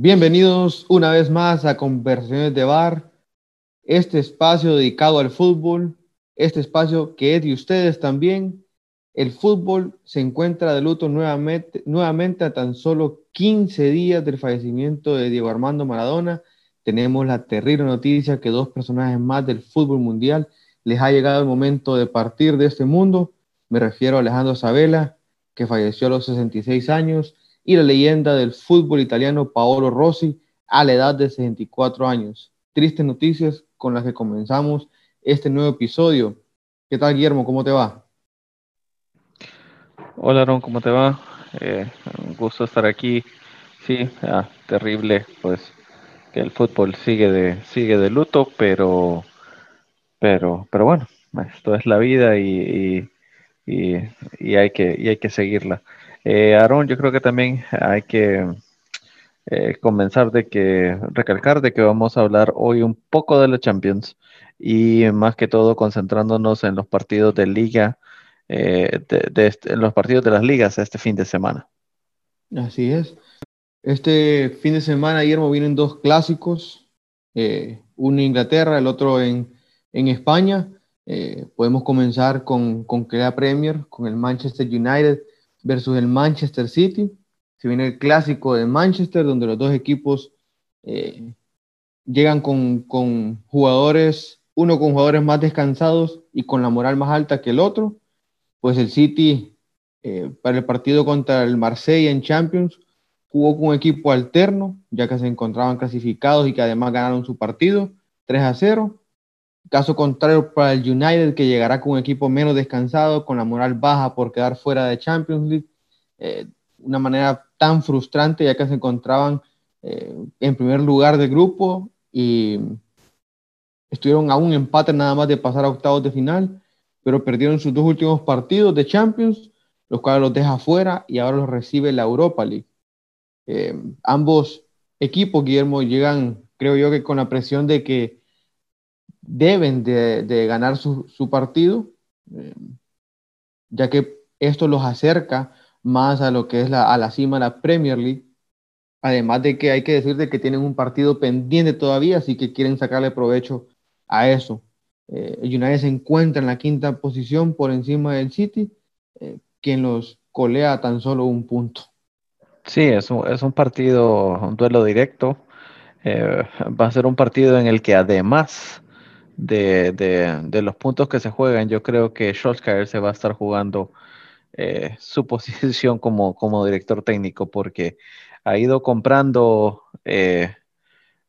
Bienvenidos una vez más a Conversaciones de Bar, este espacio dedicado al fútbol, este espacio que es de ustedes también. El fútbol se encuentra de luto nuevamente, nuevamente a tan solo 15 días del fallecimiento de Diego Armando Maradona. Tenemos la terrible noticia que dos personajes más del fútbol mundial les ha llegado el momento de partir de este mundo. Me refiero a Alejandro Sabela, que falleció a los 66 años, y la leyenda del fútbol italiano Paolo Rossi a la edad de 64 años. Tristes noticias con las que comenzamos este nuevo episodio. ¿Qué tal, Guillermo? ¿Cómo te va? Hola, Aaron, ¿cómo te va? Eh, un gusto estar aquí. Sí, ah, terrible, pues que el fútbol sigue de sigue de luto, pero pero pero bueno, esto es la vida y, y, y hay que y hay que seguirla. Eh, Aaron, yo creo que también hay que eh, comenzar de que, recalcar de que vamos a hablar hoy un poco de la Champions y más que todo concentrándonos en los partidos de liga, eh, de, este, en los partidos de las ligas este fin de semana. Así es. Este fin de semana, Guillermo, vienen dos clásicos, uno en Inglaterra, el otro en, en España. podemos comenzar con, con la Premier, con el Manchester United versus el Manchester City. Se viene el clásico de Manchester, donde los dos equipos eh, llegan con, con, jugadores, uno con jugadores más descansados y con la moral más alta que el otro. Pues el City, eh, para el partido contra el Marsella en Champions, jugó con un equipo alterno, ya que se encontraban clasificados y que además ganaron su partido 3 a 0. Caso contrario para el United, que llegará con un equipo menos descansado, con la moral baja por quedar fuera de Champions League. Eh, una manera tan frustrante, ya que se encontraban eh, en primer lugar del grupo y estuvieron a un empate nada más de pasar a octavos de final, pero perdieron sus dos últimos partidos de Champions, los cuales los deja fuera y ahora los recibe la Europa League. Eh, ambos equipos, Guillermo, llegan, creo yo, que con la presión de que deben de, ganar su, partido, eh, ya que esto los acerca más a lo que es la, a la cima de la Premier League. Además de que hay que decir de que tienen un partido pendiente todavía, así que quieren sacarle provecho a eso. Eh, United se encuentra en la quinta posición por encima del City, eh, quien los colea tan solo un punto. Sí, es un, es un partido, un duelo directo. va a ser un partido en el que además de, los puntos que se juegan, yo creo que Solskjaer se va a estar jugando eh, su posición como, como director técnico porque ha ido comprando eh,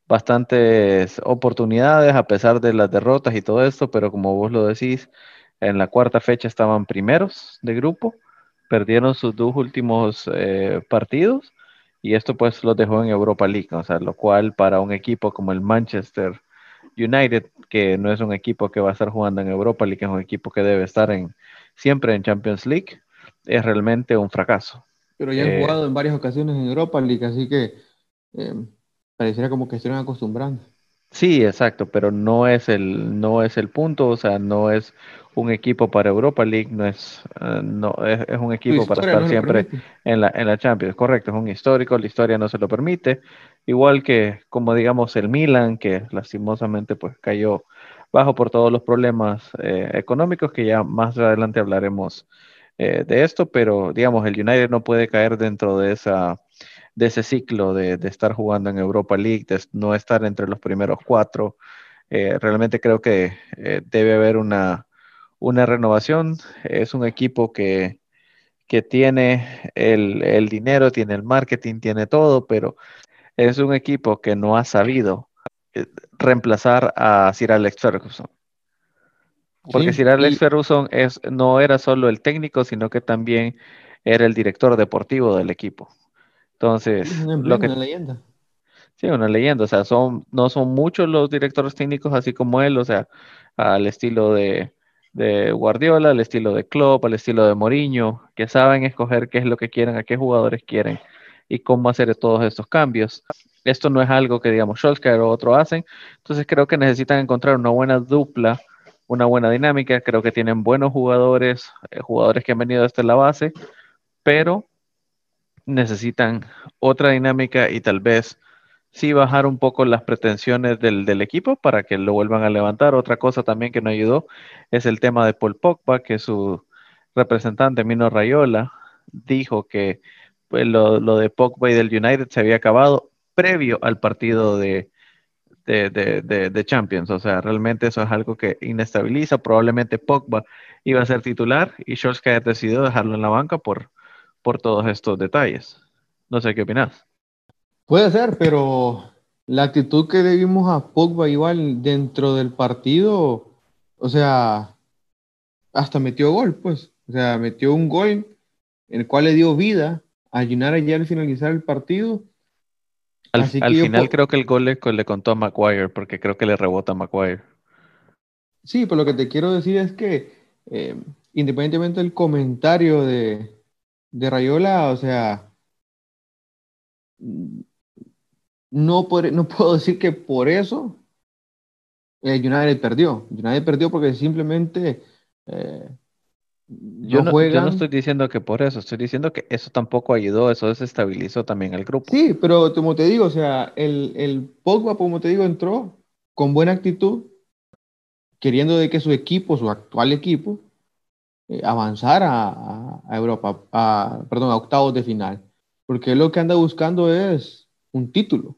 bastantes oportunidades a pesar de las derrotas y todo esto, pero como vos lo decís, en la cuarta fecha estaban primeros de grupo, perdieron sus dos últimos eh, partidos y esto pues los dejó en Europa League, o sea, lo cual para un equipo como el Manchester United, que no es un equipo que va a estar jugando en Europa League, es un equipo que debe estar en, siempre en Champions League, es realmente un fracaso. Pero ya han eh, jugado en varias ocasiones en Europa League, así que eh, pareciera como que estuvieran acostumbrando. Sí, exacto, pero no es el, no es el punto, o sea, no es un equipo para Europa League, no es, eh, no, es, un equipo para estar siempre en la, en la Champions, correcto, es un histórico, la historia no se lo permite, igual que como digamos el Milan, que lastimosamente pues cayó bajo por todos los problemas eh, económicos, que ya más adelante hablaremos eh, de esto, pero digamos el United no puede caer dentro de esa de ese ciclo de, estar jugando en Europa League, de no estar entre los primeros cuatro. Eh, realmente creo que debe haber una, una renovación. Es un equipo que, que tiene el, el, dinero, tiene el marketing, tiene todo, pero es un equipo que no ha sabido eh, reemplazar a Sir Alex Ferguson. Porque Sir Alex Ferguson es, no era solo el técnico, sino que también era el director deportivo del equipo. Entonces, una, leyenda. Sí, una leyenda. O sea, son, no son muchos los directores técnicos así como él, o sea, al estilo de, de Guardiola, al estilo de Klopp, al estilo de Mourinho, que saben escoger qué es lo que quieren, a qué jugadores quieren y cómo hacer todos estos cambios. Esto no es algo que, digamos, Solskjaer o otro hacen. Entonces creo que necesitan encontrar una buena dupla, una buena dinámica. Creo que tienen buenos jugadores, eh, jugadores que han venido desde la base, pero necesitan otra dinámica y tal vez sí bajar un poco las pretensiones del, del, equipo para que lo vuelvan a levantar. Otra cosa también que no ayudó es el tema de Paul Pogba, que su representante Mino Rayola dijo que pues, lo, lo, de Pogba y del United se había acabado previo al partido de, de, de, Champions. O sea, realmente eso es algo que inestabiliza. Probablemente Pogba iba a ser titular y Solskjaer decidió dejarlo en la banca por, por todos estos detalles. No sé qué opinas. Puede ser, pero la actitud que le vimos a Pogba igual dentro del partido, o sea, hasta metió gol, pues. O sea, metió un gol en el cual le dio vida a United ya al finalizar el partido. Al, final creo que el gol le, contó a Maguire, porque creo que le rebota a Maguire. Sí, pero lo que te quiero decir es que eh, independientemente del comentario de, de Rayola, o sea, no, no puedo decir que por eso eh, United perdió. United perdió porque simplemente eh, yo, no, yo, no, estoy diciendo que por eso, estoy diciendo que eso tampoco ayudó, eso desestabilizó también el grupo. Sí, pero como te digo, o sea, el, el Pogba, como te digo, entró con buena actitud, queriendo de que su equipo, su actual equipo, eh, avanzara a, Europa, a, perdón, a octavos de final, porque lo que anda buscando es un título.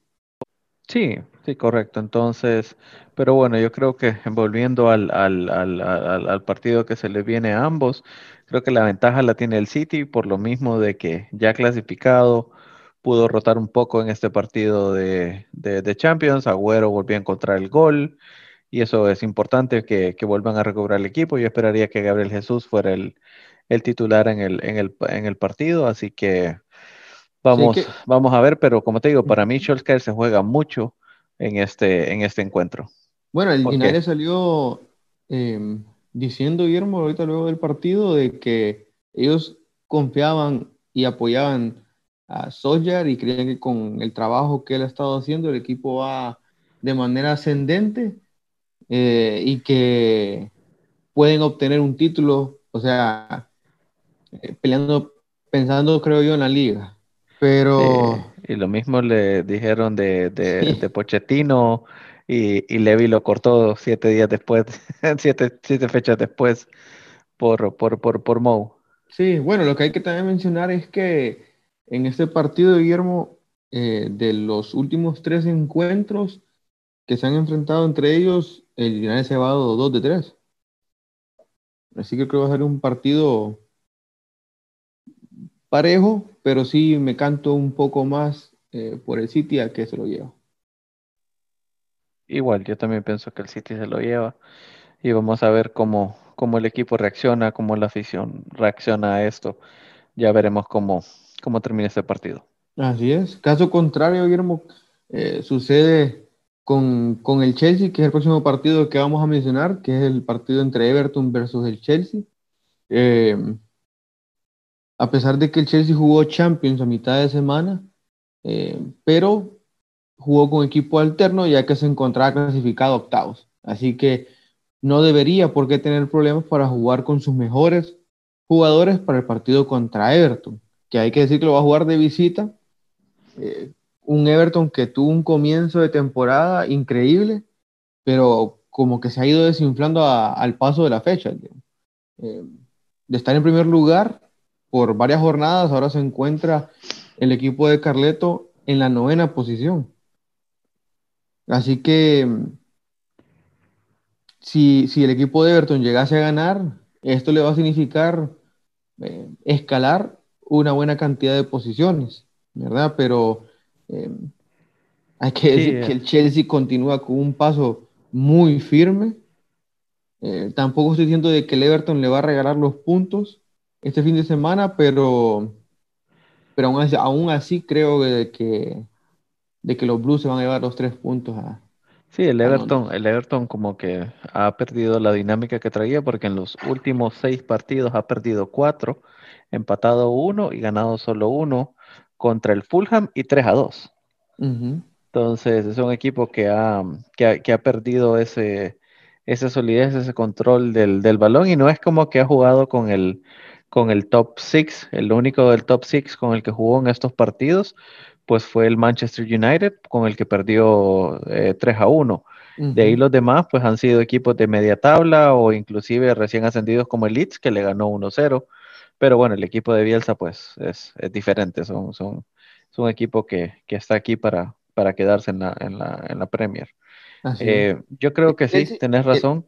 Sí, sí, correcto. Entonces, pero bueno, yo creo que volviendo al, al, al, partido que se le viene a ambos, creo que la ventaja la tiene el City por lo mismo de que ya clasificado pudo rotar un poco en este partido de, de, Champions, Agüero volvió a encontrar el gol y eso es importante que, que, vuelvan a recobrar el equipo. Yo esperaría que Gabriel Jesús fuera el, el titular en el, en, el, en el partido, así que Vamos, vamos a ver, pero como te digo, para mí Solskjaer se juega mucho en este, en este encuentro. Bueno, el United salió em, diciendo, Guillermo, ahorita luego del partido, de que ellos confiaban y apoyaban a Solskjaer y creían que con el trabajo que él ha estado haciendo, el equipo va de manera ascendente eh, y que pueden obtener un título, o sea, eh, peleando, pensando, creo yo, en la liga. Pero. y lo mismo le dijeron de, de, Pochettino y, y, Levi lo cortó siete días después, siete, siete fechas después por, por, por, por Mou. Sí, bueno, lo que hay que también mencionar es que en este partido, Guillermo, eh, de los últimos tres encuentros que se han enfrentado entre ellos, el United se ha llevado dos de tres. Así que creo que va a ser un partido parejo, pero sí me canto un poco más eh, por el City a que se lo lleva. Igual, yo también pienso que el City se lo lleva y vamos a ver cómo, cómo el equipo reacciona, cómo la afición reacciona a esto. Ya veremos cómo, cómo termina este partido. Así es. Caso contrario, Guillermo, eh, sucede con, con, el Chelsea, que es el próximo partido que vamos a mencionar, que es el partido entre Everton versus el Chelsea. Eh, a pesar de que el Chelsea jugó Champions a mitad de semana, eh, pero jugó con equipo alterno ya que se encontraba clasificado octavos. Así que no debería por qué tener problemas para jugar con sus mejores jugadores para el partido contra Everton, que hay que decir que lo va a jugar de visita. Eh, un Everton que tuvo un comienzo de temporada increíble, pero como que se ha ido desinflando al paso de la fecha. Eh, de estar en primer lugar por varias jornadas, ahora se encuentra el equipo de Carleto en la novena posición. Así que si, el equipo de Everton llegase a ganar, esto le va a significar eh, escalar una buena cantidad de posiciones, ¿verdad? Pero eh, hay que decir que el Chelsea continúa con un paso muy firme. Eh, tampoco estoy diciendo de que el Everton le va a regalar los puntos, este fin de semana, pero, pero aún, así, aún así creo de que, de que los Blues se van a llevar los tres puntos a, Sí, el Everton, el Everton como que ha perdido la dinámica que traía porque en los últimos seis partidos ha perdido cuatro, empatado uno y ganado solo uno contra el Fulham y 3 a 2. Entonces es un equipo que ha, que ha, perdido ese, esa solidez, ese control del, del, balón y no es como que ha jugado con el, con el top 6, el único del top 6 con el que jugó en estos partidos, pues fue el Manchester United con el que perdió 3 eh, a 1. De ahí los demás pues han sido equipos de media tabla o inclusive recién ascendidos como el Leeds que le ganó 1-0. Pero bueno, el equipo de Bielsa pues es, diferente, son, son, es un equipo que, está aquí para, para quedarse en la, en la, en la Premier. Eh, yo creo que sí, tenés razón.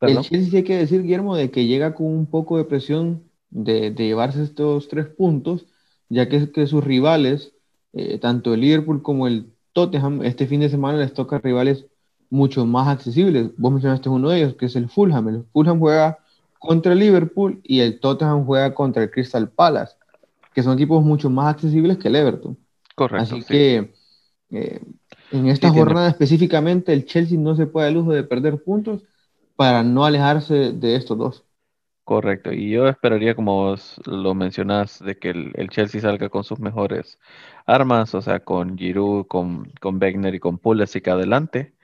El, Chelsea hay que decir, Guillermo, de que llega con un poco de presión de, llevarse estos tres puntos, ya que, que sus rivales, eh, tanto el Liverpool como el Tottenham, este fin de semana les toca rivales mucho más accesibles. Vos mencionaste uno de ellos, que es el Fulham. El Fulham juega contra el Liverpool y el Tottenham juega contra el Crystal Palace, que son equipos mucho más accesibles que el Everton. Correcto. Así que eh, en esta jornada específicamente el Chelsea no se puede dar lujo de perder puntos para no alejarse de estos dos. Correcto, y yo esperaría, como lo mencionas, de que el, Chelsea salga con sus mejores armas, o sea, con Giroud, con, con Wegner y con Pulisic adelante,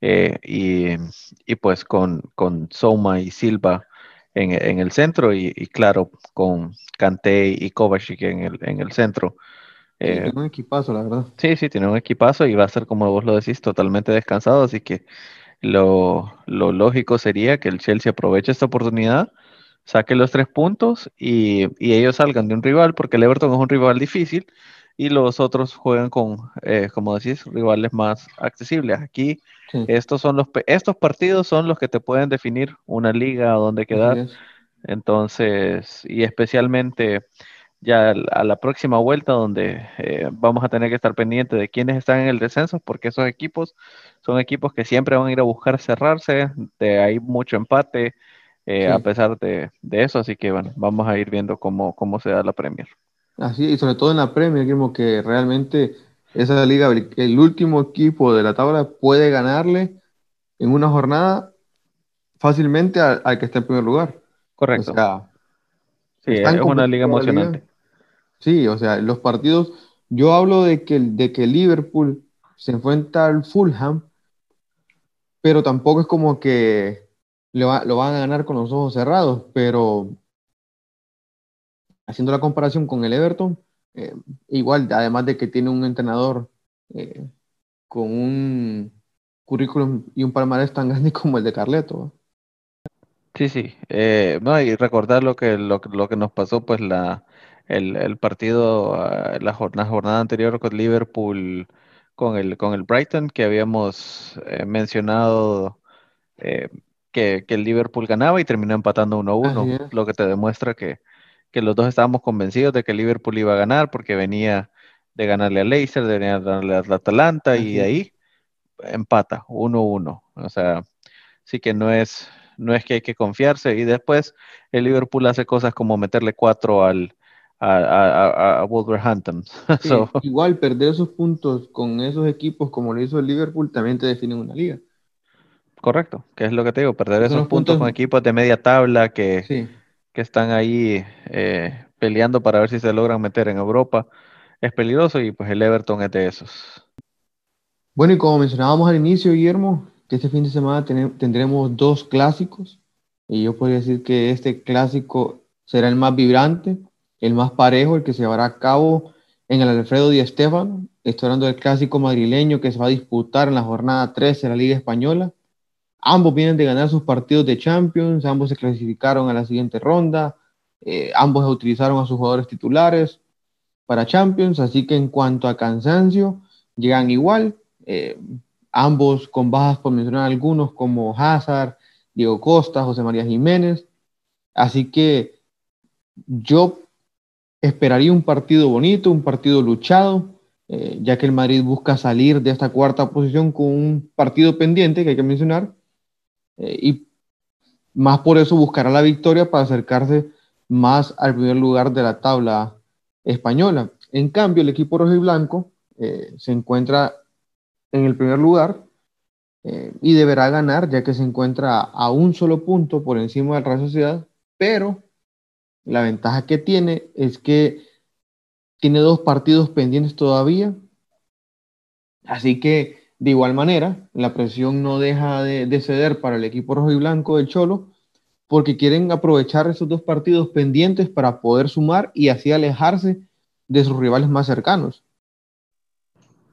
eh, y, pues con, con Soma y Silva en, el centro, y, claro, con Kanté y Kovacic en el, en el centro. Eh, tiene un equipazo, la verdad. Sí, sí, tiene un equipazo y va a ser, como vos lo decís, totalmente descansado, así que lo, lógico sería que el Chelsea aproveche esta oportunidad, saque los tres puntos y, ellos salgan de un rival, porque el Everton es un rival difícil y los otros juegan con, eh, como decís, rivales más accesibles. Aquí estos, son los, estos partidos son los que te pueden definir una liga o dónde quedar. Entonces, y especialmente ya a la próxima vuelta donde eh, vamos a tener que estar pendientes de quiénes están en el descenso, porque esos equipos son equipos que siempre van a ir a buscar cerrarse, de ahí mucho empate eh, a pesar de, eso, así que bueno, vamos a ir viendo cómo, cómo se da la Premier. Así, y sobre todo en la Premier, que realmente esa liga, el último equipo de la tabla puede ganarle en una jornada fácilmente al, que está en primer lugar. Correcto. sí, es una liga emocionante. Sí, o sea, los partidos, yo hablo de que, de que Liverpool se enfrenta al Fulham, pero tampoco es como que lo, van a ganar con los ojos cerrados, pero haciendo la comparación con el Everton, eh, igual, además de que tiene un entrenador eh, con un currículum y un palmarés tan grande como el de Carleto. Sí, sí. Eh, no, y recordar lo que, lo, lo que nos pasó, pues la, el, partido, ah, la, jornada, jornada anterior con Liverpool, con el, con el Brighton, que habíamos eh, mencionado que, el Liverpool ganaba y terminó empatando 1-1, lo que te demuestra que, los dos estábamos convencidos de que Liverpool iba a ganar porque venía de ganarle a Leicester, de ganarle a Atalanta y ahí empata 1-1. O sea, sí que no es, no es que hay que confiarse. Y después el Liverpool hace cosas como meterle 4 al, a, Wolverhampton. igual perder esos puntos con esos equipos como lo hizo el Liverpool también te define una liga. Correcto, que es lo que te digo, perder esos puntos, con equipos de media tabla que, que están ahí eh, peleando para ver si se logran meter en Europa es peligroso y pues el Everton es de esos. Bueno, y como mencionábamos al inicio, Guillermo, que este fin de semana tendremos dos clásicos y yo podría decir que este clásico será el más vibrante el más parejo, el que se llevará a cabo en el Alfredo Di Stéfano. Estoy hablando del clásico madrileño que se va a disputar en la jornada 13 de la Liga Española. Ambos vienen de ganar sus partidos de Champions, ambos se clasificaron a la siguiente ronda, eh, ambos utilizaron a sus jugadores titulares para Champions, así que en cuanto a cansancio, llegan igual, eh, ambos con bajas por mencionar algunos como Hazard, Diego Costa, José María Jiménez, así que yo esperaría un partido bonito, un partido luchado, eh, ya que el Madrid busca salir de esta cuarta posición con un partido pendiente que hay que mencionar, eh, y más por eso buscará la victoria para acercarse más al primer lugar de la tabla española. En cambio, el equipo rojo y blanco eh, se encuentra en el primer lugar y deberá ganar, ya que se encuentra a un solo punto por encima del Real Sociedad, pero la ventaja que tiene es que tiene dos partidos pendientes todavía. Así que, de igual manera, la presión no deja de, ceder para el equipo rojo y blanco del Cholo, porque quieren aprovechar esos dos partidos pendientes para poder sumar y así alejarse de sus rivales más cercanos.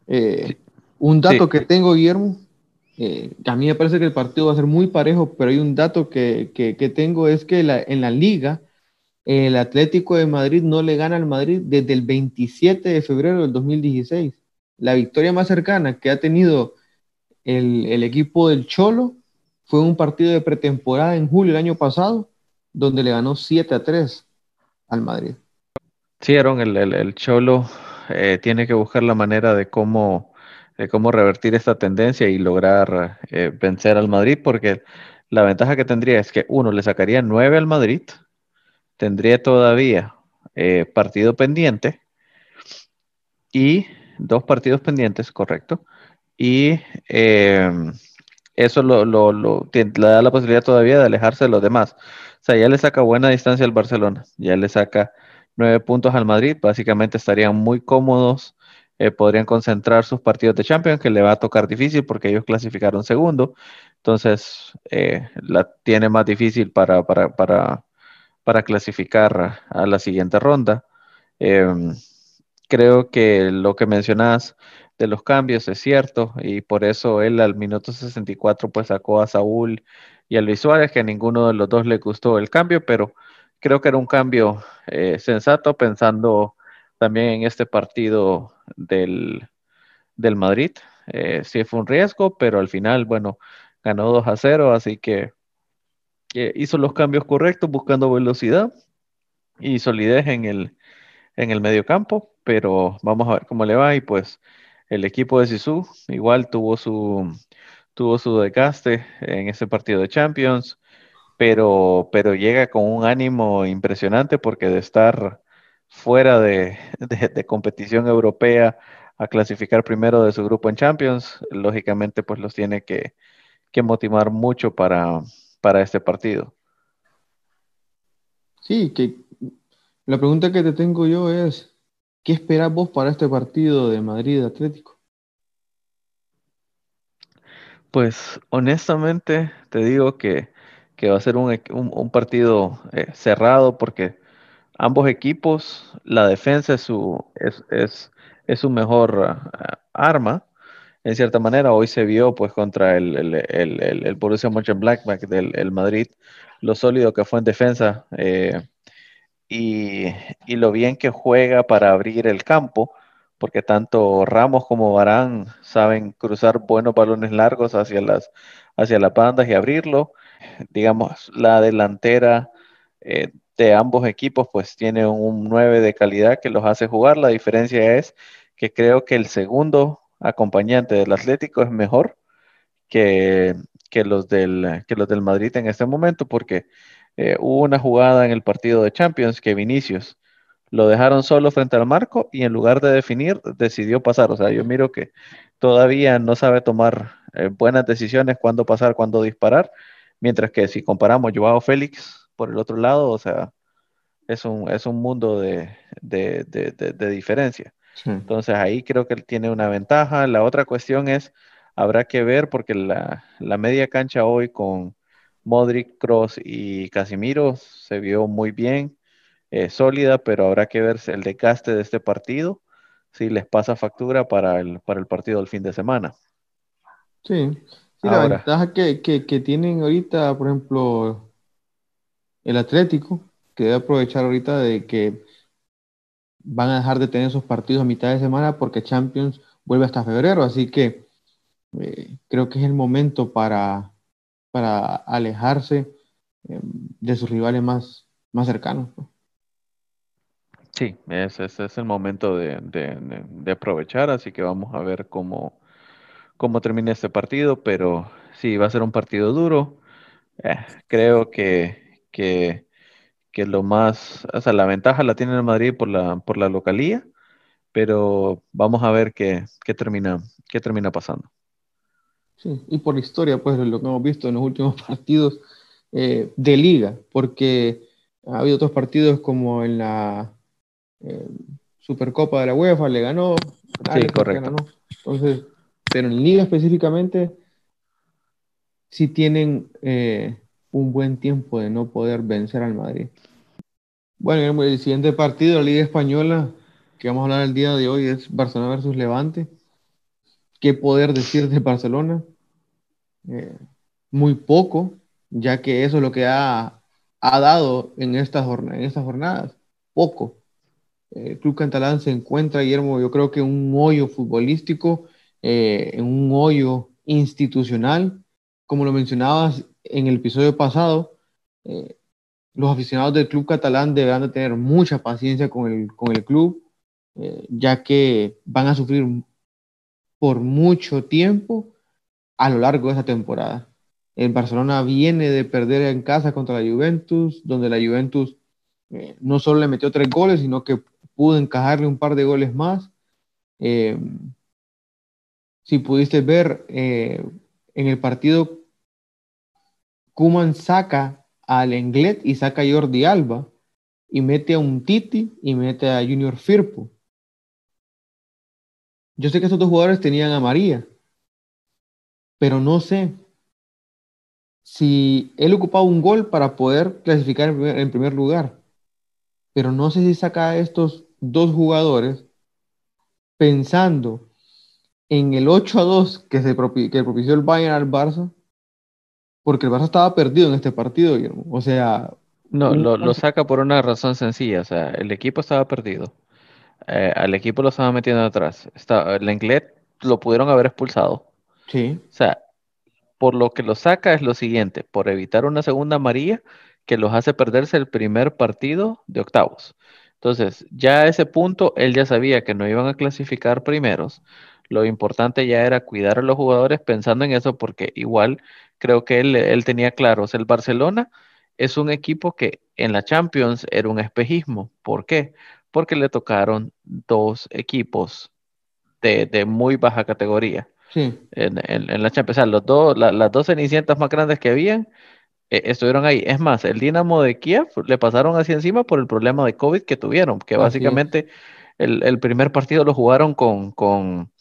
Eh, un dato que tengo, Guillermo, eh, a mí me parece que el partido va a ser muy parejo, pero hay un dato que, que, tengo, es que en la liga el Atlético de Madrid no le gana al Madrid desde el 27 de febrero del 2016. La victoria más cercana que ha tenido el, equipo del Cholo fue un partido de pretemporada en julio del año pasado, donde le ganó 7 a 3 al Madrid. Sí, Aaron, el, Cholo eh, tiene que buscar la manera de cómo, de cómo revertir esta tendencia y lograr eh, vencer al Madrid, porque la ventaja que tendría es que uno le sacaría 9 al Madrid, tendría todavía eh, partido pendiente y dos partidos pendientes, correcto, y eso lo, lo, lo, le da la posibilidad todavía de alejarse de los demás. O sea, ya le saca buena distancia al Barcelona, ya le saca nueve puntos al Madrid, básicamente estarían muy cómodos, eh, podrían concentrar sus partidos de Champions, que le va a tocar difícil porque ellos clasificaron segundo, entonces eh, la tiene más difícil para, para, para, para, clasificar a la siguiente ronda. Em, creo que lo que mencionas de los cambios, es cierto, y por eso él al minuto 64 pues sacó a Saúl y a Luis Suárez, que a ninguno de los dos le gustó el cambio, pero creo que era un cambio eh, sensato pensando también en este partido del, del Madrid. Eh, sí fue un riesgo, pero al final, bueno, ganó 2 a 0, así que hizo los cambios correctos buscando velocidad y solidez en el, en el medio campo, pero vamos a ver cómo le va y pues el equipo de Sisu igual tuvo su, tuvo su desgaste en ese partido de Champions, pero, pero llega con un ánimo impresionante porque de estar fuera de, competición europea a clasificar primero de su grupo en Champions, lógicamente pues los tiene que, motivar mucho para, para este partido. Sí, que la pregunta que te tengo yo es, ¿Qué esperás vos para este partido de Madrid Atlético? Pues honestamente te digo que, va a ser un, partido eh, cerrado porque ambos equipos, la defensa es su, es, su mejor ah, arma. En cierta manera, hoy se vio pues contra el, el, el, el Borussia Mönchengladbach del Madrid, lo sólido que fue en defensa. Eh, y, lo bien que juega para abrir el campo, porque tanto Ramos como Barán saben cruzar buenos balones largos hacia las, hacia las bandas y abrirlo. Digamos, la delantera eh, de ambos equipos pues tiene un 9 de calidad que los hace jugar. La diferencia es que creo que el segundo acompañante del Atlético es mejor que, que los, del, que los del Madrid en este momento, porque eh, hubo una jugada en el partido de Champions que Vinicius lo dejaron solo frente al marco y en lugar de definir decidió pasar. O sea, yo miro que todavía no sabe tomar eh, buenas decisiones, cuándo pasar, cuándo disparar, mientras que si comparamos Joao Félix por el otro lado, o sea, es un, es un mundo de, diferencia. Entonces ahí creo que él tiene una ventaja. La otra cuestión es, habrá que ver porque la, la media cancha hoy con Modric, Cross y Casimiro se vio muy bien, eh, sólida, pero habrá que ver el desgaste de este partido, si les pasa factura para el, para el partido del fin de semana. Sí, la ventaja que, tienen ahorita, por ejemplo, el Atlético, que debe aprovechar ahorita de que van a dejar de tener esos partidos a mitad de semana porque Champions vuelve hasta febrero, así que eh, creo que es el momento para para alejarse eh, de sus rivales más, más cercanos. Sí, ese, es el momento de, aprovechar, así que vamos a ver cómo, cómo termina este partido, pero sí, va a ser un partido duro. Eh, creo que, que, lo más, o sea, la ventaja la tiene el Madrid por la, por la localía, pero vamos a ver qué, qué, termina, qué termina pasando. Sí, y por historia, pues lo que hemos visto en los últimos partidos eh, de liga, porque ha habido otros partidos como en la eh, Supercopa de la UEFA, le ganó. Sí, correcto. Entonces, pero en liga específicamente, sí tienen eh, un buen tiempo de no poder vencer al Madrid. Bueno, el siguiente partido de la Liga Española que vamos a hablar el día de hoy es Barcelona versus Levante. ¿Qué poder decir de Barcelona? Eh, muy poco, ya que eso es lo que ha, ha dado en estas, en estas jornadas, poco. El eh, Club Catalán se encuentra, Guillermo, yo creo que un hoyo futbolístico, eh, en un hoyo institucional, como lo mencionabas en el episodio pasado, los aficionados del club catalán deberán de tener mucha paciencia con el, con el club, ya que van a sufrir por mucho tiempo a lo largo de esa temporada. El Barcelona viene de perder en casa contra la Juventus, donde la Juventus eh, no solo le metió tres goles, sino que pudo encajarle un par de goles más. Eh, si pudiste ver eh, en el partido, Kuman saca al Englet y saca a Jordi Alba y mete a un Titi y mete a Junior Firpo. Yo sé que esos dos jugadores tenían a María, pero no sé si él ocupaba un gol para poder clasificar en primer, lugar. Pero no sé si saca a estos dos jugadores pensando en el 8 a 2 que, se que propició el Bayern al Barça, porque el Barça estaba perdido en este partido, O sea... No, lo, saca por una razón sencilla, o sea, el equipo estaba perdido. Eh, al equipo lo estaba metiendo atrás. Está, el Englet lo pudieron haber expulsado. Sí. O sea, por lo que lo saca es lo siguiente, por evitar una segunda amarilla que los hace perderse el primer partido de octavos. Entonces, ya a ese punto él ya sabía que no iban a clasificar primeros. Lo importante ya era cuidar a los jugadores pensando en eso porque igual creo que él, él tenía claros, el Barcelona es un equipo que en la Champions era un espejismo. ¿Por qué? Porque le tocaron dos equipos de, de muy baja categoría. En, la Champions. los dos, las dos cenicientas más grandes que habían eh, estuvieron ahí. Es más, el Dinamo de Kiev le pasaron así encima por el problema de COVID que tuvieron, que básicamente el, primer partido lo jugaron con, con,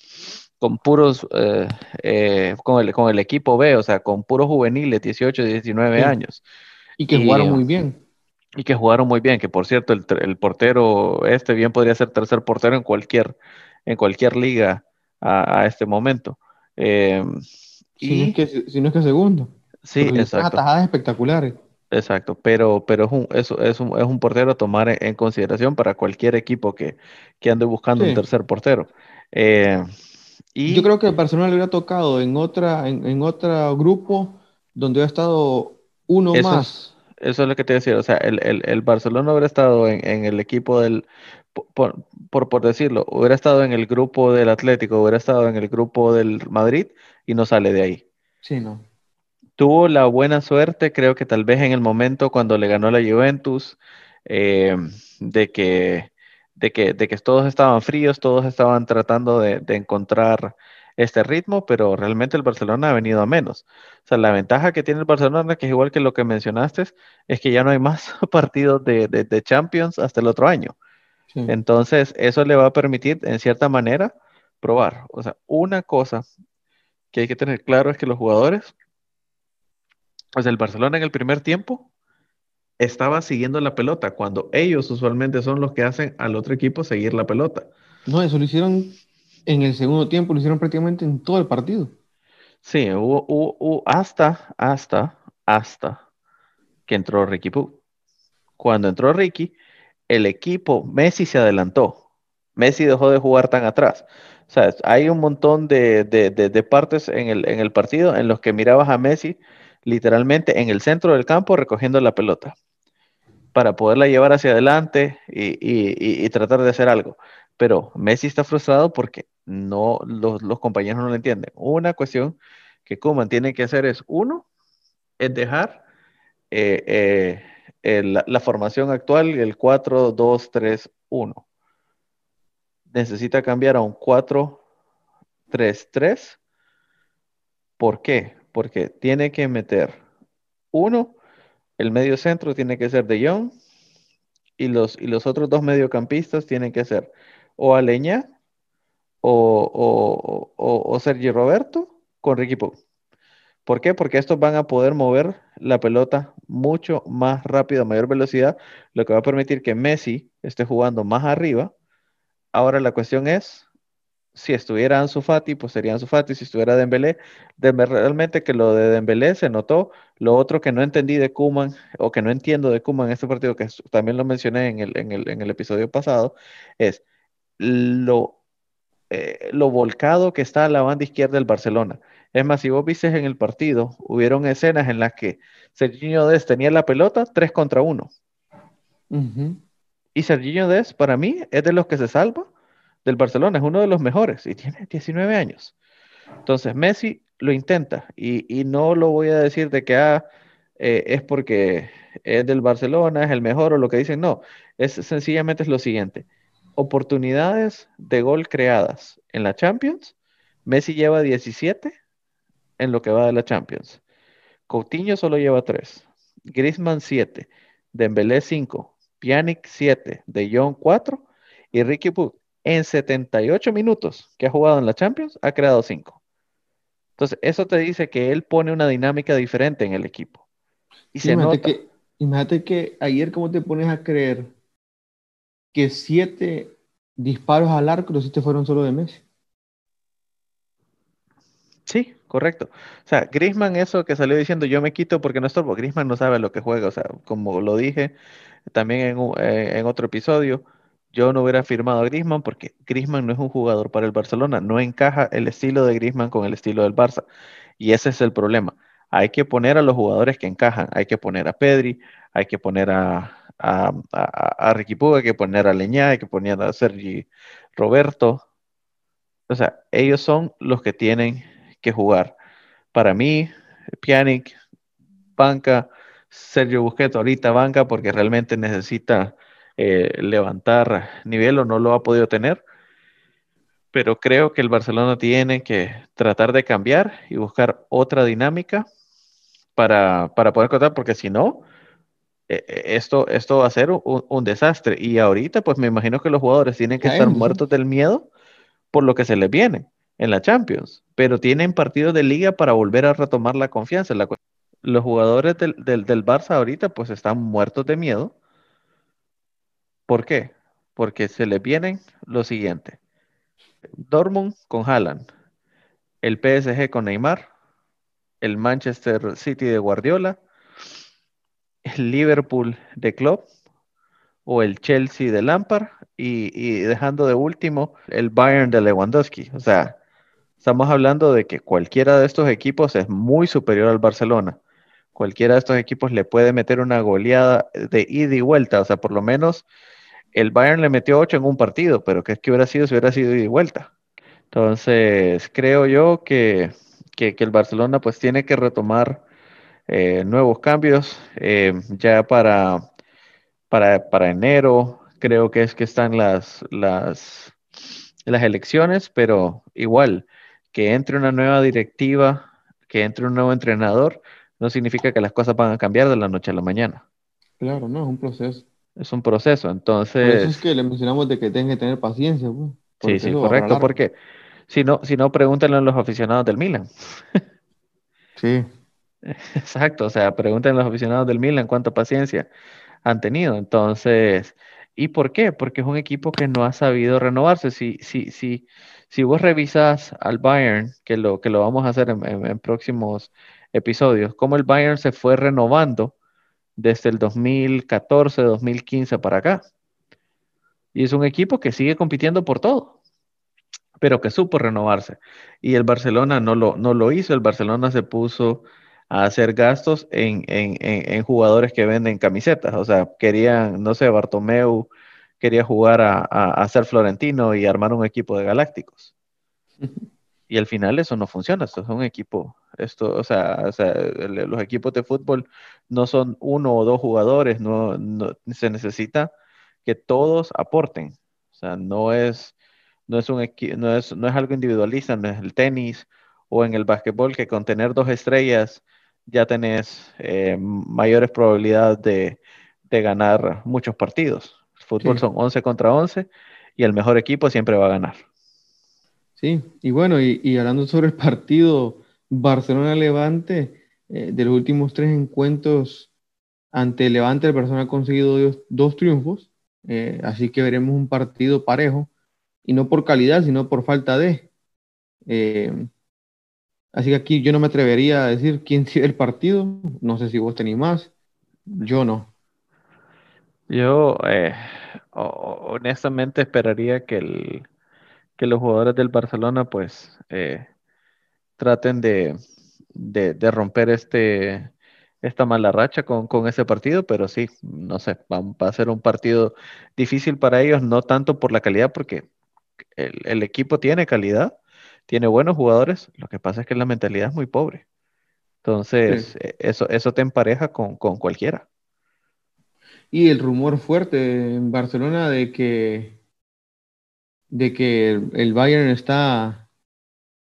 con puros, eh, eh, con, el, con el equipo B, o sea, con puros juveniles, 18, 19 años. Y que jugaron muy bien. Y que jugaron muy bien, que por cierto, el, el portero este bien podría ser tercer portero en cualquier, en cualquier liga a, este momento. Eh, si, no es que, si no es que segundo. Sí, exacto. Atajadas espectaculares. Exacto, pero, pero es, un, es, es, un, es un portero a tomar en, consideración para cualquier equipo que, que ande buscando un tercer portero. Eh, y... Yo creo que Barcelona le hubiera tocado en otra, en, en otro grupo donde ha estado uno más. Eso es lo que te decía, o sea, el, el, el Barcelona hubiera estado en, en, el equipo del, por, por, decirlo, hubiera estado en el grupo del Atlético, hubiera estado en el grupo del Madrid y no sale de ahí. Sí, no. Tuvo la buena suerte, creo que tal vez en el momento cuando le ganó la Juventus, eh, de, que, de, que, de que todos estaban fríos, todos estaban tratando de, de encontrar este ritmo, pero realmente el Barcelona ha venido a menos. O sea, la ventaja que tiene el Barcelona, que es igual que lo que mencionaste, es que ya no hay más partidos de, de, de Champions hasta el otro año. Entonces, eso le va a permitir, en cierta manera, probar. O sea, una cosa que hay que tener claro es que los jugadores, o sea, el Barcelona en el primer tiempo estaba siguiendo la pelota, cuando ellos usualmente son los que hacen al otro equipo seguir la pelota. No, eso lo hicieron en el segundo tiempo, lo hicieron prácticamente en todo el partido. Sí, hubo, hasta, hasta, hasta que entró Ricky Poo. Cuando entró Ricky, el equipo, Messi se adelantó. Messi dejó de jugar tan atrás. O sea, hay un montón de, partes en el, en el, partido en los que mirabas a Messi literalmente en el centro del campo recogiendo la pelota para poderla llevar hacia adelante y, tratar de hacer algo. Pero Messi está frustrado porque no, los, compañeros no lo entienden. Una cuestión que Kuman tiene que hacer es, uno, es dejar eh, eh, la formación actual, el 4-2-3-1. Necesita cambiar a un 4-3-3. ¿Por qué? Porque tiene que meter uno, el medio centro tiene que ser de Young y los, y los otros dos mediocampistas tienen que ser o Aleña o, o, Sergi Roberto con Ricky Pug. ¿Por qué? Porque estos van a poder mover la pelota mucho más rápido, a mayor velocidad, lo que va a permitir que Messi esté jugando más arriba. Ahora la cuestión es si estuviera Ansu Fati, pues sería Ansu Fati, si estuviera Dembélé, realmente que lo de Dembélé se notó, lo otro que no entendí de Kuman, o que no entiendo de Kuman en este partido, que también lo mencioné en el, en el, en el episodio pasado, es lo, eh, lo volcado que está la banda izquierda del Barcelona. Es más, si vos viste en el partido, hubieron escenas en las que Serginho Dest tenía la pelota 3 contra 1. Y Serginho Dest, para mí, es de los que se salva del Barcelona, es uno de los mejores y tiene 19 años. Entonces, Messi lo intenta y, no lo voy a decir de que ah, eh, es porque es del Barcelona, es el mejor o lo que dicen, no, es sencillamente es lo siguiente. Oportunidades de gol creadas en la Champions, Messi lleva 17 en lo que va de la Champions. Coutinho solo lleva 3, Griezmann 7, Dembélé 5, Pjanic 7, De Jong 4 y Ricky Puig en 78 minutos que ha jugado en la Champions, ha creado 5. Entonces, eso te dice que él pone una dinámica diferente en el equipo. Y se imagínate, que, imagínate que ayer, ¿cómo te pones a creer que siete disparos al arco los siete fueron solo de Messi? Sí, correcto. O sea, Grisman, eso que salió diciendo yo me quito porque no estorbo, Grisman no sabe lo que juega. O sea, como lo dije también en, eh, en otro episodio, yo no hubiera firmado a Griezmann porque Griezmann no es un jugador para el Barcelona, no encaja el estilo de Griezmann con el estilo del Barça. Y ese es el problema. Hay que poner a los jugadores que encajan, hay que poner a Pedri, hay que poner a, a, a, hay que poner a Leñá, que poner a Sergi Roberto. O sea, ellos son los que tienen que jugar. Para mí, Pjanic, banca, Sergio Busquets ahorita banca porque realmente necesita eh, levantar nivel o no lo ha podido tener. Pero creo que el Barcelona tiene que tratar de cambiar y buscar otra dinámica para, poder contar, porque si no, esto, esto va a ser un, desastre. Y ahorita, pues me imagino que los jugadores tienen que estar muertos del miedo por lo que se les viene en la Champions, pero tienen partidos de liga para volver a retomar la confianza. los jugadores del, del, del Barça ahorita, pues están muertos de miedo ¿Por qué? Porque se le vienen lo siguiente. Dortmund con Haaland, el PSG con Neymar, el Manchester City de Guardiola, el Liverpool de Klopp o el Chelsea de Lampard y, dejando de último el Bayern de Lewandowski. O sea, estamos hablando de que cualquiera de estos equipos es muy superior al Barcelona. Cualquiera de estos equipos le puede meter una goleada de ida y vuelta. O sea, por lo menos el Bayern le metió 8 en un partido, pero ¿qué es que hubiera sido si hubiera sido ida y vuelta? Entonces, creo yo que, el Barcelona pues tiene que retomar eh, nuevos cambios eh, ya para, para, enero. Creo que es que están las, las, las elecciones, pero igual, que entre una nueva directiva, que entre un nuevo entrenador, no significa que las cosas van a cambiar de la noche a la mañana. Claro, no, es un proceso. Es un proceso, entonces... Por eso es que le mencionamos de que tenga que tener paciencia. Pues, sí, sí, correcto, porque si no, si no, pregúntenle a los aficionados del Milan. sí. Exacto, o sea, pregúntenle a los aficionados del Milan cuánta paciencia han tenido. Entonces, ¿y por qué? Porque es un equipo que no ha sabido renovarse. Si, si, si, si vos revisas al Bayern, que lo, que lo vamos a hacer en, en próximos episodios, cómo el Bayern se fue renovando desde el 2014, 2015 para acá. Y es un equipo que sigue compitiendo por todo, pero que supo renovarse. Y el Barcelona no lo, no lo hizo, el Barcelona se puso a hacer gastos en, jugadores que venden camisetas. O sea, querían, no sé, Bartomeu quería jugar a, a ser florentino y armar un equipo de galácticos. Y al final eso no funciona, esto es un equipo, esto, o sea, los equipos de fútbol no son uno o dos jugadores, no, se necesita que todos aporten. O sea, no es, no es, un no es, no es algo individualista, no es el tenis o en el básquetbol que con tener dos estrellas ya tenés eh, mayores probabilidades de, ganar muchos partidos. El fútbol son 11 contra 11 y el mejor equipo siempre va a ganar. Sí, y bueno, y, hablando sobre el partido Barcelona-Levante, eh, de los últimos tres encuentros ante Levante, el Barcelona ha conseguido dos, triunfos, eh, así que veremos un partido parejo. y no por calidad, sino por falta de. Eh, así que aquí yo no me atrevería a decir quién sigue el partido. No sé si vos tenéis más. Yo no. Yo eh, honestamente esperaría que, los jugadores del Barcelona pues eh, traten de, romper este, esta mala racha con, ese partido, pero sí, no sé, va, a ser un partido difícil para ellos, no tanto por la calidad, porque el, equipo tiene calidad, tiene buenos jugadores, lo que pasa es que la mentalidad es muy pobre. Entonces, e, eso, eso te empareja con, cualquiera. Y el rumor fuerte en Barcelona de que, de que el, Bayern está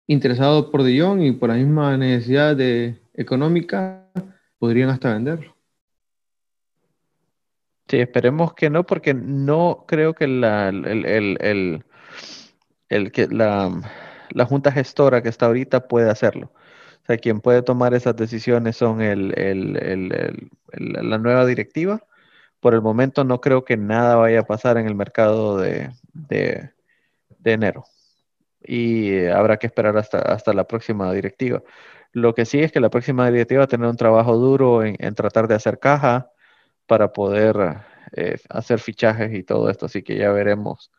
interesado por De Jong y por la misma necesidad de, económica, podrían hasta venderlo. Sí, esperemos que no, porque no creo que la, el, el que la, la, junta gestora que está ahorita puede hacerlo. O sea, quien puede tomar esas decisiones son el, el, la nueva directiva. Por el momento no creo que nada vaya a pasar en el mercado de, de, enero. Y habrá que esperar hasta, hasta la próxima directiva. Lo que sí es que la próxima directiva va a tener un trabajo duro en, en tratar de hacer caja para poder eh, hacer fichajes y todo esto. Así que ya veremos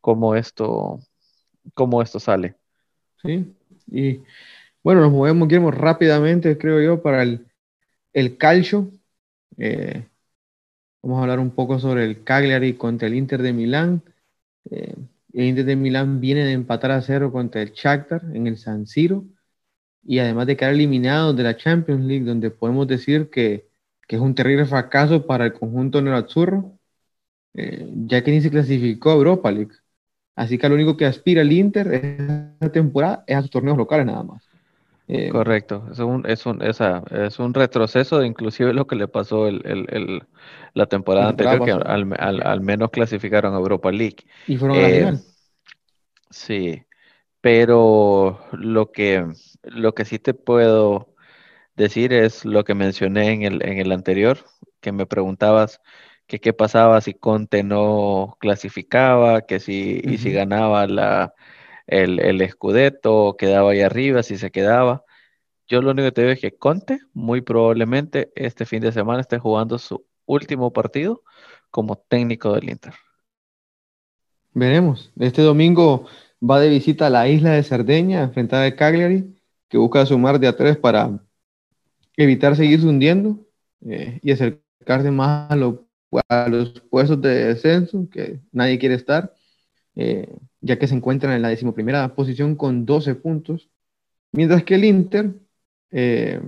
cómo esto, cómo esto sale. Sí, y bueno, nos movemos, Guillermo, rápidamente, creo yo, para el, el calcio. Eh, vamos a hablar un poco sobre el Cagliari contra el Inter de Milán. Eh, el Inter de Milán viene de empatar a cero contra el Shakhtar en el San Siro y además de quedar eliminado de la Champions League, donde podemos decir que, que es un terrible fracaso para el conjunto nerazzurro, eh, ya que ni se clasificó a Europa League. Así que lo único que aspira el Inter esta temporada es a sus torneos locales nada más. Eh, Correcto, es un, es, un, es un retroceso de inclusive lo que le pasó el, la temporada anterior, que al, menos clasificaron a Europa League. Y fueron a la eh, final. Sí, pero lo que, lo que sí te puedo decir es lo que mencioné en el, en el anterior, que me preguntabas que qué pasaba si Conte no clasificaba, que si, y si ganaba la, el, el Scudetto, quedaba ahí arriba, si se quedaba. Yo lo único que te digo es que Conte muy probablemente este fin de semana esté jugando su último partido como técnico del Inter. Veremos. Este domingo va de visita a la isla de Cerdeña, enfrentada a Cagliari, que busca sumar de a tres para evitar seguirse hundiendo eh, y acercarse más a lo a los puestos de descenso, que nadie quiere estar, eh, ya que se encuentran en la decimoprimera posición con 12 puntos, mientras que el Inter eh,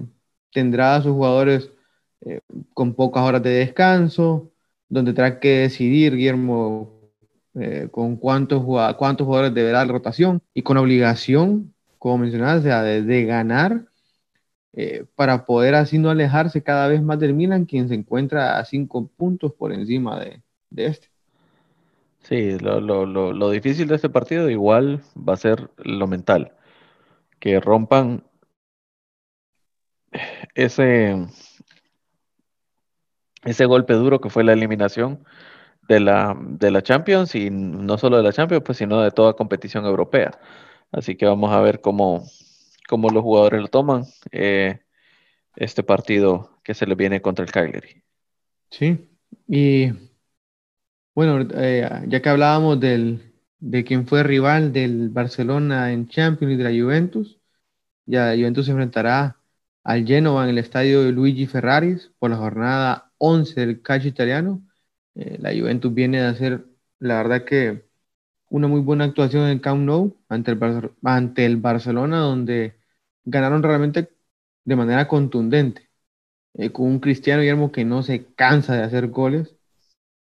tendrá a sus jugadores eh, con pocas horas de descanso, donde tendrá que decidir, Guillermo, con cuántos, cuántos jugadores deberá la rotación y con obligación, como mencionabas, de, de ganar eh, para poder así no alejarse cada vez más del Milan, quien se encuentra a cinco puntos por encima de, este. Sí, lo, difícil de este partido igual va a ser lo mental, que rompan ese, ese golpe duro que fue la eliminación de la, de la Champions y no solo de la Champions, pues sino de toda competición europea. Así que vamos a ver cómo, cómo los jugadores lo toman eh, este partido que se le viene contra el Cagliari. Sí, y bueno, eh, ya que hablábamos del, de quién fue rival del Barcelona en Champions y de la Juventus, ya Juventus se enfrentará al Genoa en el estadio Luigi Ferraris por la jornada 11 del calcio italiano. Eh, la Juventus viene de hacer, la verdad que una muy buena actuación en Camp Nou ante el, ante el Barcelona, donde ganaron realmente de manera contundente, eh, con un Cristiano Guillermo que no se cansa de hacer goles.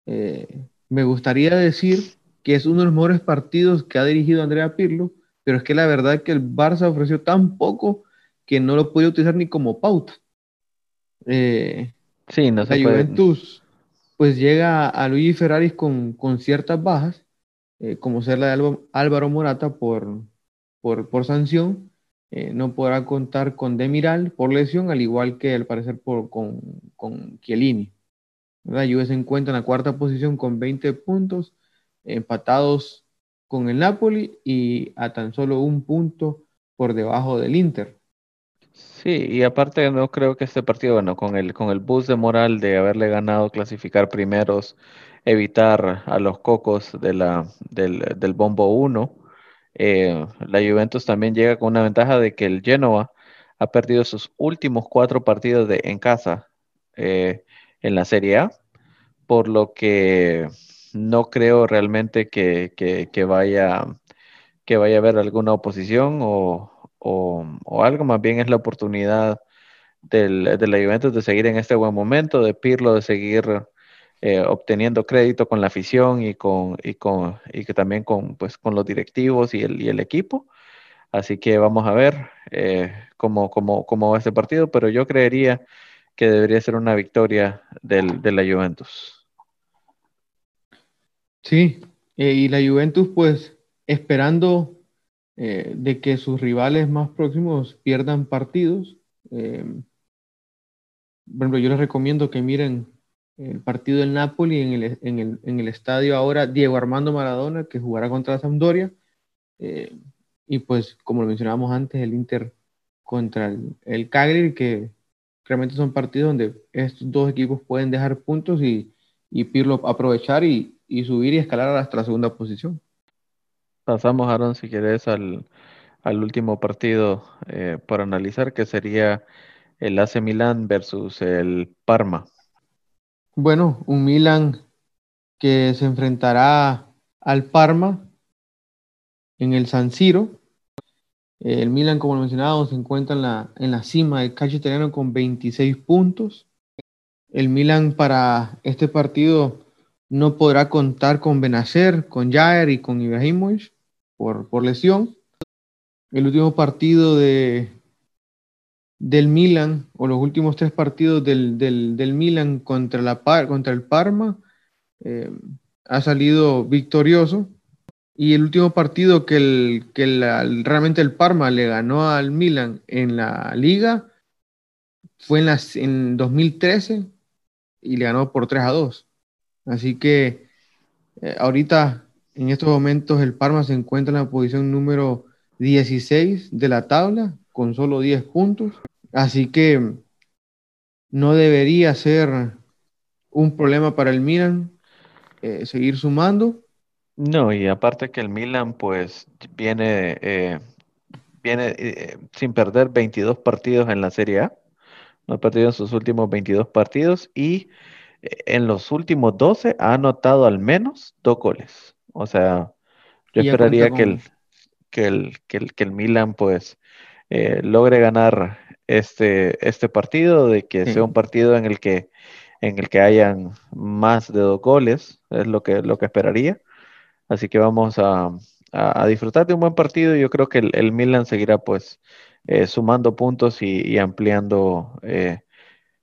Eh, me gustaría decir que es uno de los mejores partidos que ha dirigido Andrea Pirlo, pero es que la verdad es que el Barça ofreció tan poco que no lo puede utilizar ni como pauta. Eh, sí, no la Juventus pues llega a Luigi Ferraris con, con ciertas bajas eh, como ser la de Álvaro Morata por, por, sanción, eh, no podrá contar con Demiral por lesión, al igual que al parecer por, con, con Chiellini. La Juve se encuentra en la cuarta posición con 20 puntos, empatados con el Napoli y a tan solo un punto por debajo del Inter. Sí, y aparte no creo que este partido, bueno, con el, con el bus de moral de haberle ganado, clasificar primeros, evitar a los cocos del, del bombo 1, eh, la Juventus también llega con una ventaja de que el Genoa ha perdido sus últimos cuatro partidos de, en casa eh, en la Serie A, por lo que no creo realmente que, vaya, que vaya a haber alguna oposición o, o, algo, más bien es la oportunidad del, de la Juventus de seguir en este buen momento, de Pirlo de seguir eh, obteniendo crédito con la afición y con y con y que también con pues con los directivos y el, y el equipo. Así que vamos a ver eh, cómo, cómo, cómo, va este partido, pero yo creería que debería ser una victoria del, de la Juventus. Sí, eh, y la Juventus pues esperando de que sus rivales más próximos pierdan partidos. Por ejemplo, yo les recomiendo que miren el partido del Napoli en el, en el, en el estadio ahora Diego Armando Maradona, que jugará contra la Sampdoria. Eh, y pues, como lo mencionábamos antes, el Inter contra el, el Cagliari, que realmente son partidos donde estos dos equipos pueden dejar puntos y, y Pirlo aprovechar y, y subir y escalar hasta la segunda posición. Pasamos, Aaron, si quieres, al, al último partido eh, para analizar, que sería el AC Milan versus el Parma. Bueno, un Milan que se enfrentará al Parma en el San Siro. El Milan, como lo mencionábamos, se encuentra en la, en la cima del calcio italiano con 26 puntos. El Milan para este partido no podrá contar con Benacer, con Jair y con Ibrahimovic por, por lesión. El último partido de, del Milan, o los últimos tres partidos del, del, del Milan contra, la, contra el Parma, eh, ha salido victorioso. Y el último partido que, el, que realmente el Parma le ganó al Milan en la liga fue en, las, en 2013 y le ganó por 3 a 2. Así que eh, ahorita en estos momentos el Parma se encuentra en la posición número 16 de la tabla con solo 10 puntos. Así que no debería ser un problema para el Milan eh, seguir sumando. No, y aparte que el Milan pues viene, eh, viene eh, sin perder 22 partidos en la Serie A. No ha perdido en sus últimos 22 partidos y en los últimos 12 ha anotado al menos dos goles. O sea, yo esperaría que el, que, el, que, el, que el Milan pues eh, logre ganar este, este partido, de que sea un partido en el que en el que hayan más de dos goles, es lo que, lo que esperaría. Así que vamos a, a, disfrutar de un buen partido. Yo creo que el, el Milan seguirá pues eh, sumando puntos y, y ampliando eh,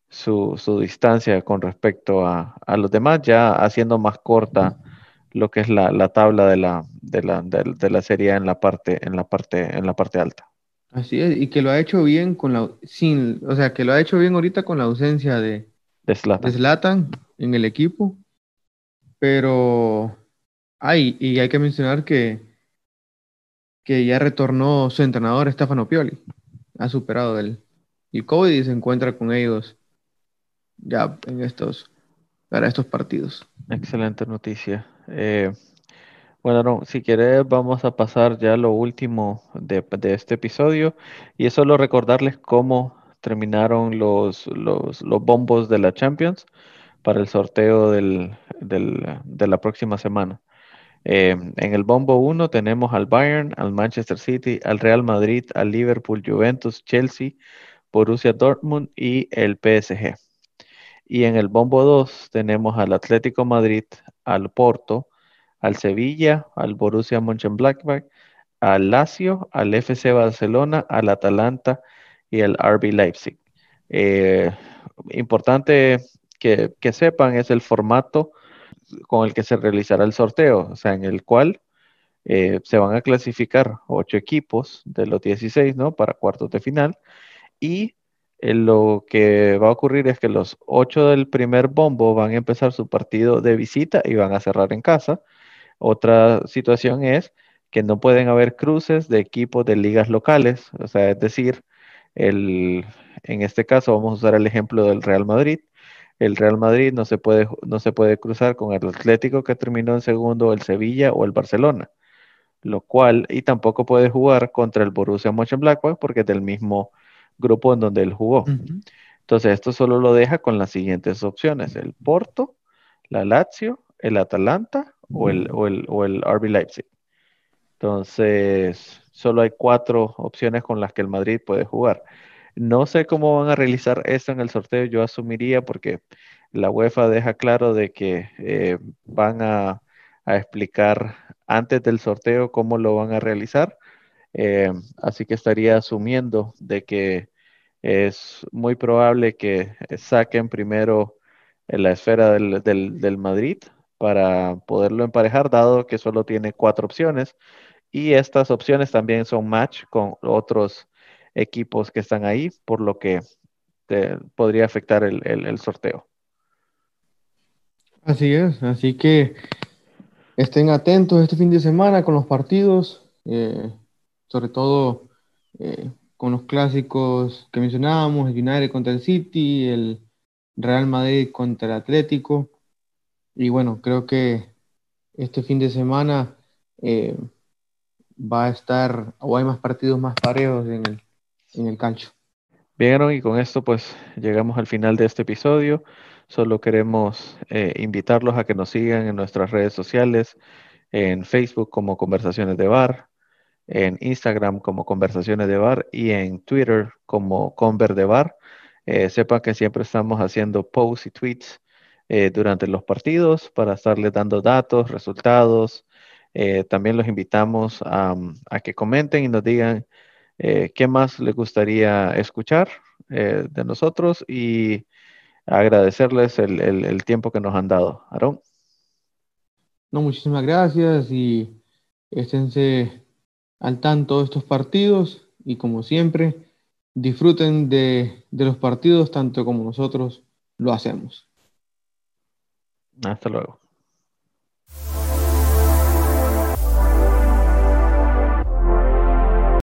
su, su, distancia con respecto a, a, los demás, ya haciendo más corta lo que es la, la tabla de la, de la, de, la serie en la parte, en la parte, en la parte alta. Así es, y que lo ha hecho bien con la, sin, o sea, que lo ha hecho bien ahorita con la ausencia de, de Zlatan, en el equipo. Pero hay, y hay que mencionar que, que ya retornó su entrenador Stefano Pioli. Ha superado el, el COVID y se encuentra con ellos ya en estos, para estos partidos. Excelente noticia. Eh, bueno, si quieres vamos a pasar ya a lo último de, este episodio y es solo recordarles cómo terminaron los, los, bombos de la Champions para el sorteo del, de la próxima semana. Eh, en el bombo 1 tenemos al Bayern, al Manchester City, al Real Madrid, al Liverpool, Juventus, Chelsea, Borussia Dortmund y el PSG. Y en el bombo 2 tenemos al Atlético Madrid, al Porto, al Sevilla, al Borussia Mönchengladbach, al Lazio, al FC Barcelona, al Atalanta y al RB Leipzig. Eh, importante que, sepan es el formato con el que se realizará el sorteo, o sea, en el cual eh, se van a clasificar ocho equipos de los 16, ¿no? Para cuartos de final y eh, lo que va a ocurrir es que los ocho del primer bombo van a empezar su partido de visita y van a cerrar en casa. Otra situación es que no pueden haber cruces de equipos de ligas locales, o sea, es decir, el, en este caso vamos a usar el ejemplo del Real Madrid. El Real Madrid no se puede, no se puede cruzar con el Atlético que terminó en segundo, el Sevilla o el Barcelona, lo cual, y tampoco puede jugar contra el Borussia Mönchengladbach porque es del mismo grupo en donde él jugó. Entonces, esto solo lo deja con las siguientes opciones: el Porto, la Lazio, el Atalanta o el, o el, o el RB Leipzig. Entonces, solo hay cuatro opciones con las que el Madrid puede jugar. No sé cómo van a realizar esto en el sorteo, yo asumiría porque la UEFA deja claro de que eh, van a, explicar antes del sorteo cómo lo van a realizar. Eh, así que estaría asumiendo de que es muy probable que saquen primero la esfera del, del Madrid para poderlo emparejar, dado que solo tiene cuatro opciones. Y estas opciones también son match con otros equipos que están ahí, por lo que podría afectar el, sorteo. Así es, así que estén atentos este fin de semana con los partidos, eh, sobre todo eh, con los clásicos que mencionábamos, el United contra el City, el Real Madrid contra el Atlético. Y bueno, creo que este fin de semana eh, va a estar, o hay más partidos más parejos en el, en el cancho. Bien, y con esto pues llegamos al final de este episodio. Solo queremos eh, invitarlos a que nos sigan en nuestras redes sociales, en Facebook como Conversaciones de Bar, en Instagram como Conversaciones de Bar y en Twitter como Conver de Bar. Eh, sepan que siempre estamos haciendo posts y tweets eh, durante los partidos para estarles dando datos, resultados, eh, también los invitamos a, que comenten y nos digan eh, qué más les gustaría escuchar eh, de nosotros y agradecerles el, tiempo que nos han dado. Aarón. No, muchísimas gracias y esténse al tanto de estos partidos y como siempre, disfruten de los partidos tanto como nosotros lo hacemos. Hasta luego.